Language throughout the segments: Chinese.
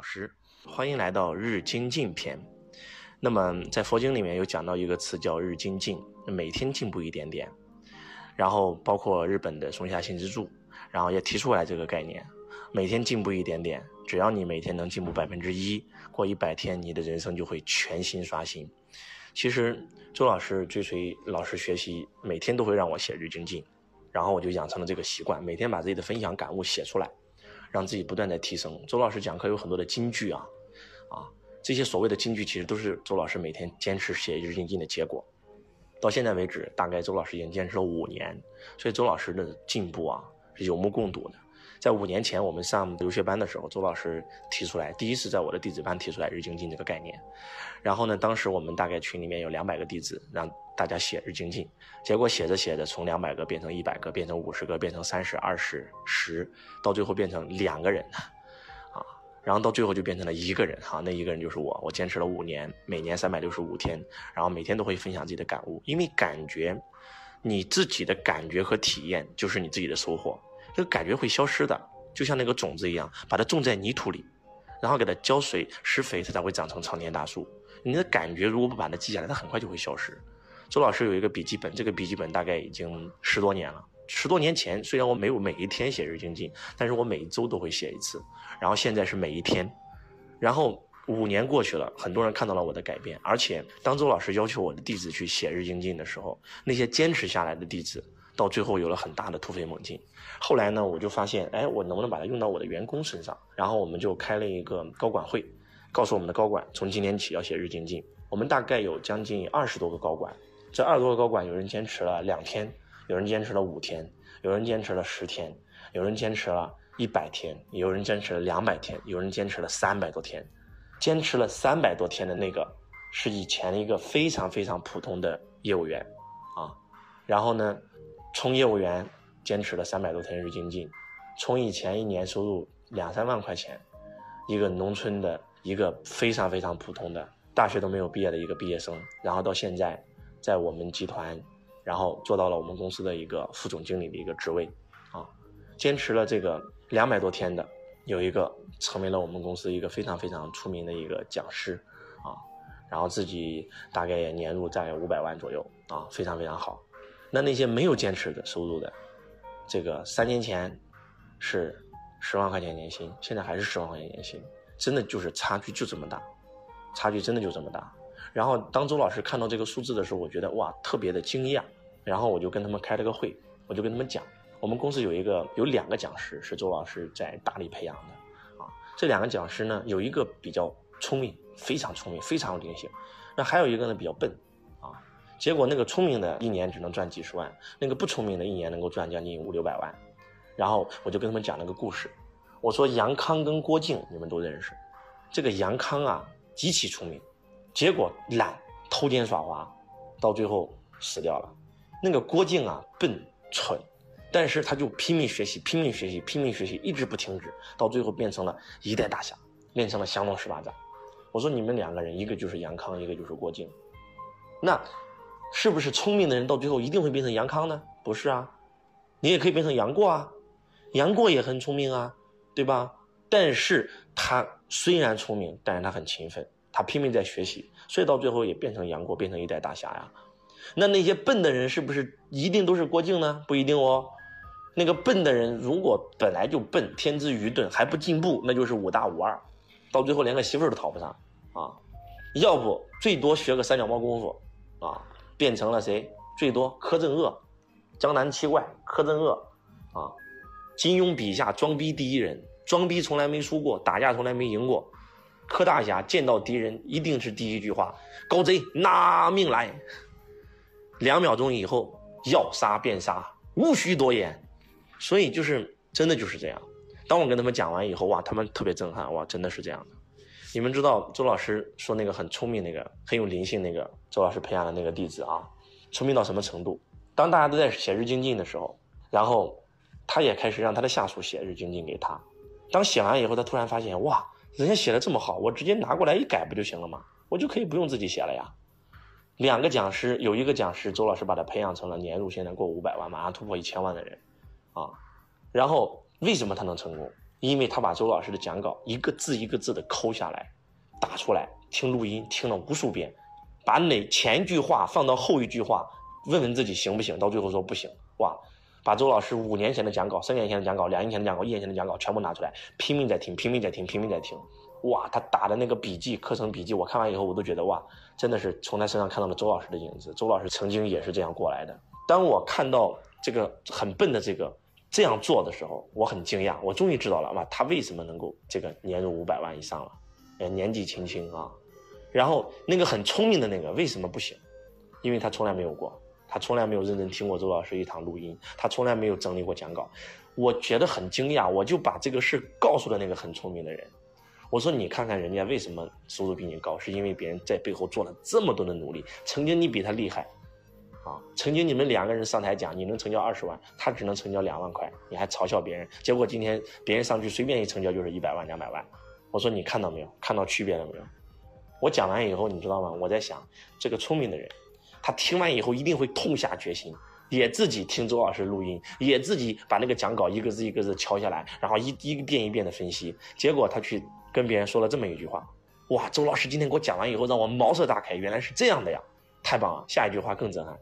老师，欢迎来到日精进篇。那么在佛经里面有讲到一个词叫日精进，每天进步一点点。然后包括日本的松下幸之助，然后也提出来这个概念，每天进步一点点，只要你每天能进步百分之一，过一百天，你的人生就会全新刷新。其实周老师追随老师学习，每天都会让我写日精进，然后我就养成了这个习惯，每天把自己的分享感悟写出来。让自己不断在提升。周老师讲课有很多的金句啊，啊，这些所谓的金句其实都是周老师每天坚持写日精进的结果。到现在为止，大概周老师已经坚持了五年，所以周老师的进步啊是有目共睹的。在五年前我们上留学班的时候，周老师提出来，第一次在我的弟子班提出来日精进这个概念。然后呢，当时我们大概群里面有两百个弟子，让大家写日精进。结果写着写着，从两百个变成一百个，变成五十个，变成三十、二十、十，到最后变成两个人，啊，然后到最后就变成了一个人，哈，那一个人就是我。我坚持了五年，每年三百六十五天，然后每天都会分享自己的感悟，因为感觉，你自己的感觉和体验就是你自己的收获。这个感觉会消失的，就像那个种子一样，把它种在泥土里，然后给它浇水施肥，它才会长成长年大树。你的感觉如果不把它记下来，它很快就会消失。周老师有一个笔记本，这个笔记本大概已经十多年了。十多年前，虽然我没有每一天写日精进，但是我每一周都会写一次。然后现在是每一天。然后五年过去了，很多人看到了我的改变。而且当周老师要求我的弟子去写日精进的时候，那些坚持下来的弟子。到最后有了很大的突飞猛进，后来呢，我就发现，哎，我能不能把它用到我的员工身上？然后我们就开了一个高管会，告诉我们的高管，从今天起要写日精进。我们大概有将近二十多个高管，这二十多个高管，有人坚持了两天，有人坚持了五天，有人坚持了十天，有人坚持了一百天，有人坚持了两百天，有人坚持了三百多天。坚持了三百多天的那个，是以前一个非常非常普通的业务员，啊，然后呢？从业务员坚持了三百多天日精进，从以前一年收入两三万块钱，一个农村的一个非常非常普通的大学都没有毕业的一个毕业生，然后到现在在我们集团，然后做到了我们公司的一个副总经理的一个职位，啊，坚持了这个两百多天的有一个成为了我们公司一个非常非常出名的一个讲师，啊，然后自己大概也年入在五百万左右，啊，非常非常好。那那些没有坚持的收入的，这个三年前是十万块钱年薪，现在还是十万块钱年薪，真的就是差距就这么大，差距真的就这么大。然后当周老师看到这个数字的时候，我觉得哇，特别的惊讶。然后我就跟他们开了个会，我就跟他们讲，我们公司有一个有两个讲师是周老师在大力培养的，啊，这两个讲师呢，有一个比较聪明，非常聪明，非常有灵性，那还有一个呢比较笨。结果那个聪明的一年只能赚几十万，那个不聪明的一年能够赚将近五六百万。然后我就跟他们讲了个故事，我说杨康跟郭靖你们都认识，这个杨康啊极其聪明，结果懒偷奸耍滑，到最后死掉了。那个郭靖啊笨蠢，但是他就拼命学习，拼命学习，拼命学习，一直不停止，到最后变成了一代大侠，练成了降龙十八掌。我说你们两个人，一个就是杨康，一个就是郭靖，那。是不是聪明的人到最后一定会变成杨康呢？不是啊，你也可以变成杨过啊，杨过也很聪明啊，对吧？但是他虽然聪明，但是他很勤奋，他拼命在学习，所以到最后也变成杨过，变成一代大侠呀。那那些笨的人是不是一定都是郭靖呢？不一定哦。那个笨的人如果本来就笨，天资愚钝还不进步，那就是五大五二，到最后连个媳妇都讨不上啊。要不最多学个三脚猫功夫啊。变成了谁？最多柯镇恶，江南七怪柯镇恶，啊，金庸笔下装逼第一人，装逼从来没输过，打架从来没赢过。柯大侠见到敌人一定是第一句话：“高贼拿命来！”两秒钟以后要杀便杀，无需多言。所以就是真的就是这样。当我跟他们讲完以后，哇，他们特别震撼，哇，真的是这样的。你们知道周老师说那个很聪明那个很有灵性那个周老师培养的那个弟子啊，聪明到什么程度？当大家都在写日精进的时候，然后他也开始让他的下属写日精进给他。当写完以后，他突然发现哇，人家写的这么好，我直接拿过来一改不就行了吗？我就可以不用自己写了呀。两个讲师有一个讲师，周老师把他培养成了年入现在过五百万，马上突破一千万的人，啊，然后为什么他能成功？因为他把周老师的讲稿一个字一个字的抠下来，打出来，听录音听了无数遍，把哪前一句话放到后一句话，问问自己行不行，到最后说不行，哇，把周老师五年前的讲稿、三年前的讲稿、两年前的讲稿、一年前的讲稿全部拿出来，拼命在听，拼命在听，拼命在听，哇，他打的那个笔记、课程笔记，我看完以后我都觉得哇，真的是从他身上看到了周老师的影子。周老师曾经也是这样过来的。当我看到这个很笨的这个。这样做的时候，我很惊讶，我终于知道了哇，他为什么能够这个年入五百万以上了？呃，年纪轻轻啊，然后那个很聪明的那个为什么不行？因为他从来没有过，他从来没有认真听过周老师一堂录音，他从来没有整理过讲稿。我觉得很惊讶，我就把这个事告诉了那个很聪明的人，我说你看看人家为什么收入比你高，是因为别人在背后做了这么多的努力，曾经你比他厉害。啊，曾经你们两个人上台讲，你能成交二十万，他只能成交两万块，你还嘲笑别人，结果今天别人上去随便一成交就是一百万、两百万。我说你看到没有？看到区别了没有？我讲完以后，你知道吗？我在想，这个聪明的人，他听完以后一定会痛下决心，也自己听周老师录音，也自己把那个讲稿一个字一个字敲下来，然后一一遍一遍的分析。结果他去跟别人说了这么一句话：哇，周老师今天给我讲完以后，让我茅塞大开，原来是这样的呀，太棒了！下一句话更震撼。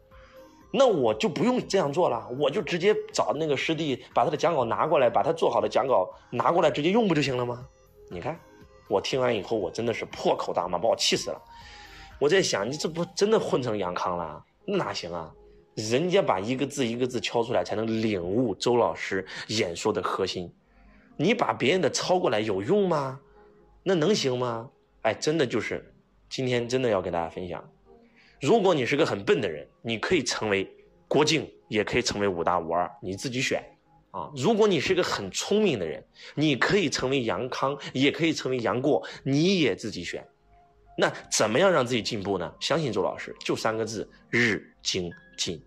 那我就不用这样做了，我就直接找那个师弟把他的讲稿拿过来，把他做好的讲稿拿过来直接用不就行了吗？你看，我听完以后我真的是破口大骂，把我气死了。我在想，你这不真的混成杨康了？那哪行啊？人家把一个字一个字敲出来，才能领悟周老师演说的核心。你把别人的抄过来有用吗？那能行吗？哎，真的就是，今天真的要跟大家分享。如果你是个很笨的人，你可以成为郭靖，也可以成为五大五二，你自己选啊。如果你是个很聪明的人，你可以成为杨康，也可以成为杨过，你也自己选。那怎么样让自己进步呢？相信周老师，就三个字：日精进。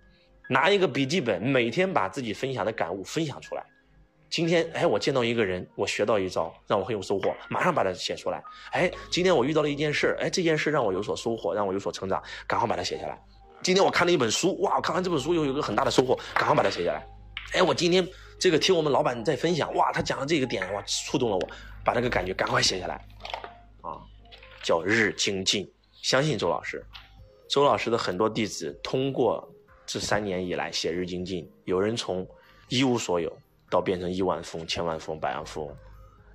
拿一个笔记本，每天把自己分享的感悟分享出来。今天，哎，我见到一个人，我学到一招，让我很有收获，马上把它写出来。哎，今天我遇到了一件事，哎，这件事让我有所收获，让我有所成长，赶快把它写下来。今天我看了一本书，哇，我看完这本书又有一个很大的收获，赶快把它写下来。哎，我今天这个听我们老板在分享，哇，他讲的这个点，哇，触动了我，把那个感觉赶快写下来。啊，叫日精进，相信周老师，周老师的很多弟子通过这三年以来写日精进，有人从一无所有。到变成亿万富翁、千万富翁、百万富翁，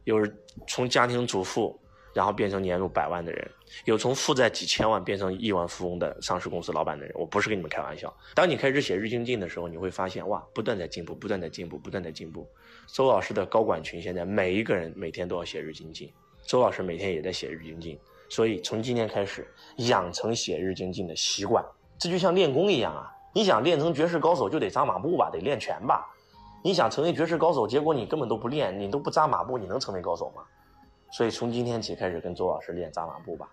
有从家庭主妇，然后变成年入百万的人，有从负债几千万变成亿万富翁的上市公司老板的人。我不是跟你们开玩笑。当你开始写日精进的时候，你会发现哇，不断在进步，不断在进步，不断在进步。周老师的高管群现在每一个人每天都要写日精进，周老师每天也在写日精进。所以从今天开始养成写日精进的习惯，这就像练功一样啊！你想练成绝世高手，就得扎马步吧，得练拳吧。你想成为绝世高手，结果你根本都不练，你都不扎马步，你能成为高手吗？所以从今天起开始跟周老师练扎马步吧。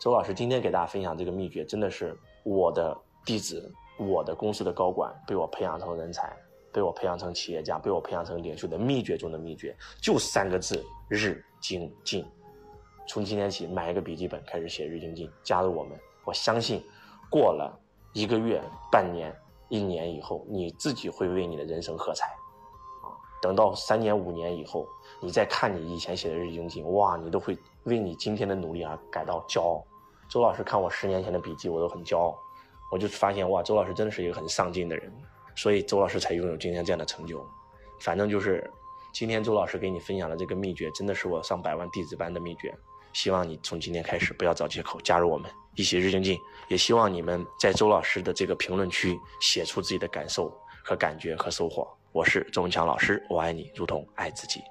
周老师今天给大家分享这个秘诀，真的是我的弟子，我的公司的高管被我培养成人才，被我培养成企业家，被我培养成领袖的秘诀中的秘诀，就三个字：日精进。从今天起买一个笔记本，开始写日精进，加入我们。我相信，过了一个月、半年、一年以后，你自己会为你的人生喝彩。等到三年五年以后，你再看你以前写的日精进，哇，你都会为你今天的努力而感到骄傲。周老师看我十年前的笔记，我都很骄傲。我就发现，哇，周老师真的是一个很上进的人，所以周老师才拥有今天这样的成就。反正就是今天周老师给你分享的这个秘诀，真的是我上百万弟子班的秘诀。希望你从今天开始不要找借口加入我们一起日精进，也希望你们在周老师的这个评论区写出自己的感受和感觉和收获。我是周文强老师，我爱你如同爱自己。